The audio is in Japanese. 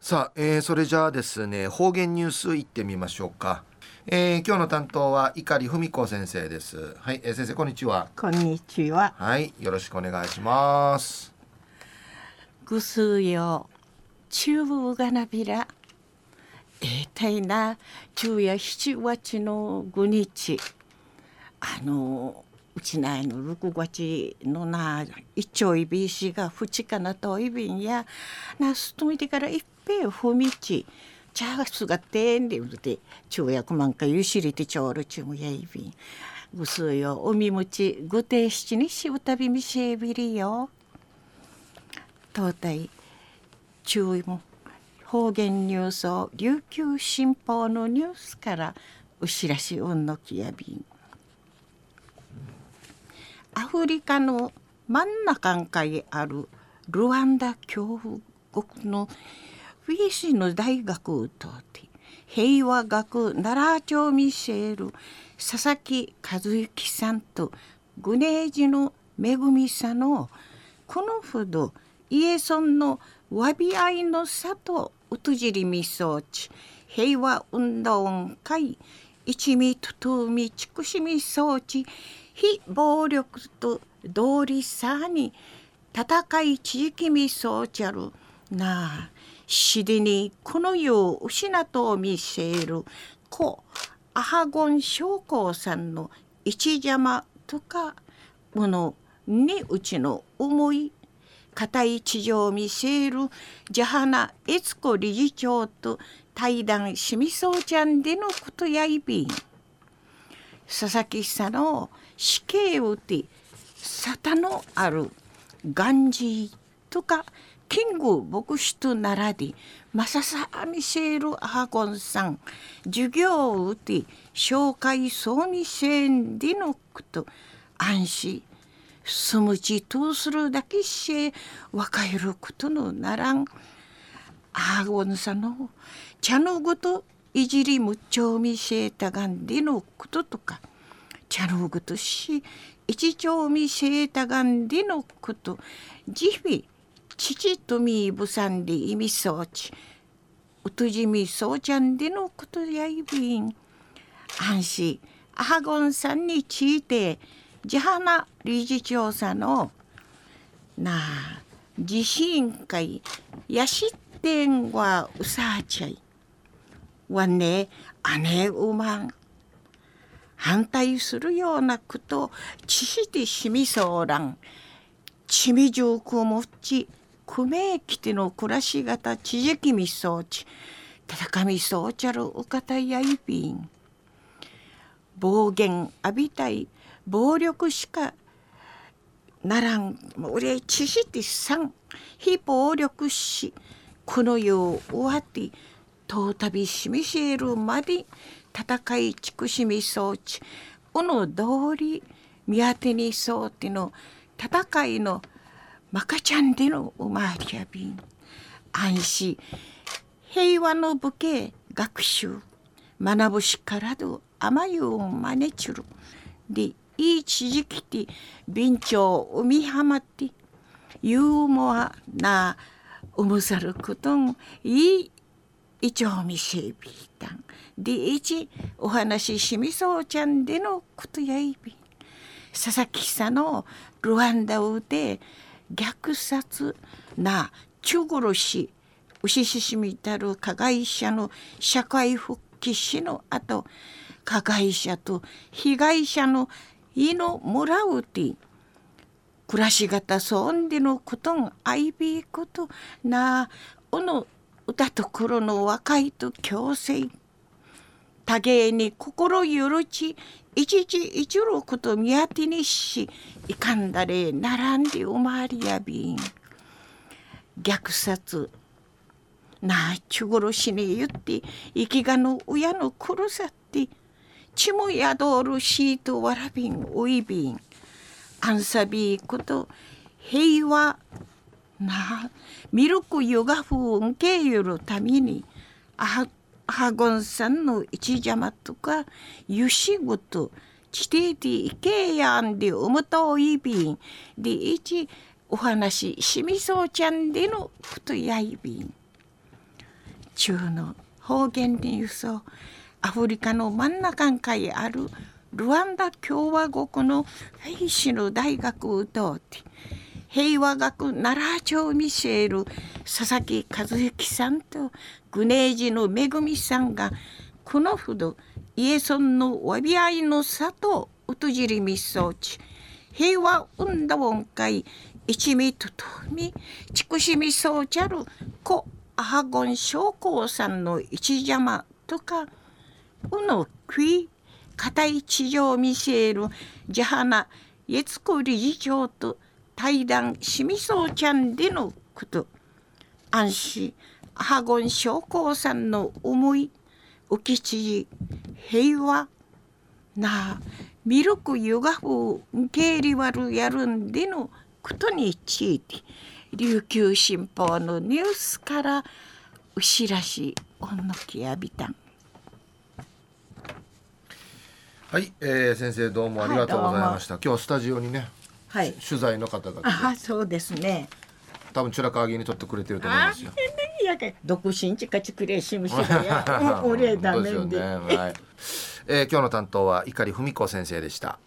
さあ、えー、それじゃあですね方言ニュースいってみましょうか、えー、今日の担当は碇文子先生です。はい、えー、先生こんにちは。こんにちは。はいよろしくお願いします。ぐすよ中部がなびら。えー、たいな昼夜七月の五日。あのうちないの六月のな一丁いびしがふちかなといびんやなすといてから一平ふみちチャースがてんでうて昼夜万かゆしりてちょうるちむやいびん。ぐすよおみもちぐて七にしうたびみせびりよ。東大注意も方言ニュースを琉球新報のニュースからうしらしうんのきやびん。アフリカの真ん中にあるルワンダ共和国のフィシの大学とて平和学奈良町ミシェル佐々木和之さんとグネージのめぐみさんのこのほどイエソンのわび合いの里うとじりみそうち平和運動会一味ととみちくしみそうち非暴力と同理さに戦い地域みそうちゃる。なあしでにこの世を失と見せる。故アハゴン将校さんの一邪魔とかものにうちの思い。固い地上を見せる。ジャハナ悦子理事長と対談しみそうちゃんでのことやいびん。佐々木さんの死刑をて沙汰のあるガンジーとかキング牧師と並びマササミシェル・アハゴンさん授業をて紹介そうにせんでのこと安心住むちとするだけし分かることのならんアハゴンさん。の茶のごといじりむちょみせえたがんでのこととか茶のごとし一丁みせえたがんでのことじび父とみぶさんで意味そうちうとじみそうちゃんでのことやいびん。安心アハゴンさんについてジハナ理事長さんのなあ地震会やしってんはうさあちゃい。はね姉うまん反対するようなこと知してしみそうらんちみじゅうくもちくめきての暮らし方ちじきみそうち戦みそうちゃるお方やいびん。暴言浴びたい暴力しかならん俺知してさん非暴力しこの世終わってとたびしみしえるまで戦いちくしみそうち。おの通り見当てにそうての戦いのまかちゃんでのおまわりやびん。安心。平和の武家学習。学ぶしからど甘ゆをまねちゅる。でいいちじきて便長海浜ってユーモアなうむさることんいいいちょうみせびたん。でいちお話ししみそうちゃんでのことやいび佐々木さんのルワンダウで虐殺な中殺し牛ししみたる加害者の社会復帰しの後加害者と被害者のいのもらうて暮らし方そんでのことんあいびいことな。おの歌ところの若いと強制多芸に心許ち一時一路こと見当てにしいかんだれ並んでおまわりやびん。虐殺なあちゅごろしね言って生きがの親の殺さって血も宿るシートわらびんおいびん。アンサビーこと平和なミルクヨガ風んけゆるためにあハゴンさんの一邪魔とかゆしごと地底でいけやんでおむといびんで一お話しみそうちゃんでのことやいびん中の方言に輸送アフリカの真ん中にあるルワンダ共和国のフェイシの大学を通って平和学奈良町ミシェル佐々木和之さんとグネージのめぐみさんがこのほどイエソンのわび合いの里うとじりみそうち平和運動会一味ととみちくしみそうちゃる故アハゴン将校さんの一邪魔とかうのくい片い地上ミシェルジャハナイエツコ理事長と対談しみそうちゃんでのこと安心アハゴン将校さんの思い浮き知事平和なあミルクユガフ受け入れ割るやるんでのことについて琉球新報のニュースから牛らしおんのきやびたん。はい、えー、先生どうもありがとうございました、今日スタジオにねはい。取材の方があそうですね。多分チュラカーギに撮ってくれてると思いあますよ。いやけ独身ちかちくれしむしがや。お俺だめんで、ね。はい。えー今日の担当は碇文子先生でした